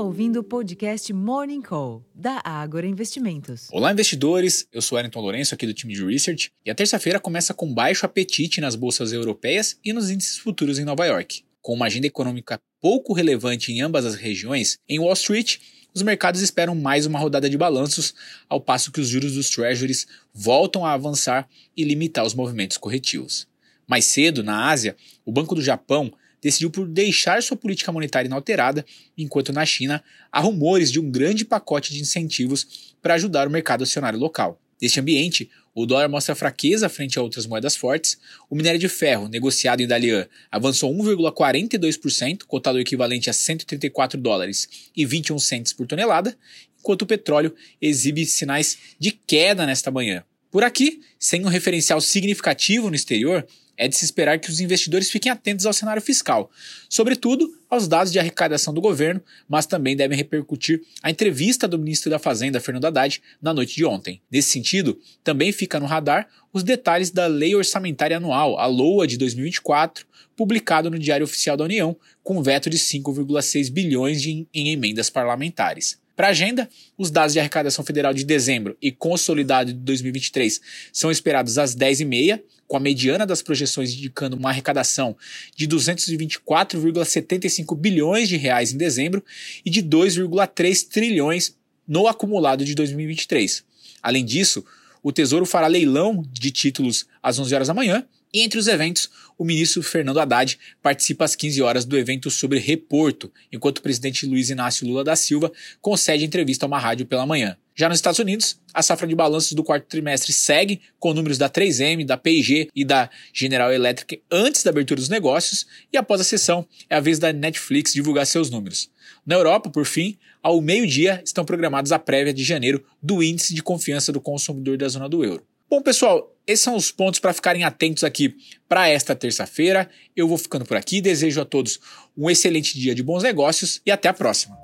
ouvindo o podcast Morning Call, da Ágora Investimentos. Olá, investidores. Eu sou Wellington Lourenço, aqui do time de Research, e a terça-feira começa com baixo apetite nas bolsas europeias e nos índices futuros em Nova York. Com uma agenda econômica pouco relevante em ambas as regiões, em Wall Street, os mercados esperam mais uma rodada de balanços, ao passo que os juros dos treasuries voltam a avançar e limitar os movimentos corretivos. Mais cedo, na Ásia, o Banco do Japão decidiu por deixar sua política monetária inalterada, enquanto na China há rumores de um grande pacote de incentivos para ajudar o mercado acionário local. Neste ambiente, o dólar mostra fraqueza frente a outras moedas fortes. O minério de ferro, negociado em Dalian, avançou 1,42%, cotado o equivalente a 134 dólares e 21 centes por tonelada, enquanto o petróleo exibe sinais de queda nesta manhã. Por aqui, sem um referencial significativo no exterior, é de se esperar que os investidores fiquem atentos ao cenário fiscal, sobretudo aos dados de arrecadação do governo, mas também devem repercutir a entrevista do ministro da Fazenda, Fernando Haddad, na noite de ontem. Nesse sentido, também fica no radar os detalhes da Lei Orçamentária Anual, a LOA de 2024, publicado no Diário Oficial da União, com veto de 5,6 bilhões em emendas parlamentares. Para a agenda, os dados de arrecadação federal de dezembro e consolidado de 2023 são esperados às 10h30, com a mediana das projeções indicando uma arrecadação de 224,75 bilhões de reais em dezembro e de 2,3 trilhões no acumulado de 2023. Além disso, o Tesouro fará leilão de títulos às 11 horas da manhã e entre os eventos, o ministro Fernando Haddad participa às 15 horas do evento sobre reporto, enquanto o presidente Luiz Inácio Lula da Silva concede entrevista a uma rádio pela manhã. Já nos Estados Unidos, a safra de balanços do quarto trimestre segue com números da 3M, da P&G e da General Electric antes da abertura dos negócios e após a sessão é a vez da Netflix divulgar seus números. Na Europa, por fim, ao meio-dia estão programados a prévia de janeiro do índice de confiança do consumidor da zona do euro. Bom, pessoal, esses são os pontos para ficarem atentos aqui para esta terça-feira. Eu vou ficando por aqui, desejo a todos um excelente dia de bons negócios e até a próxima.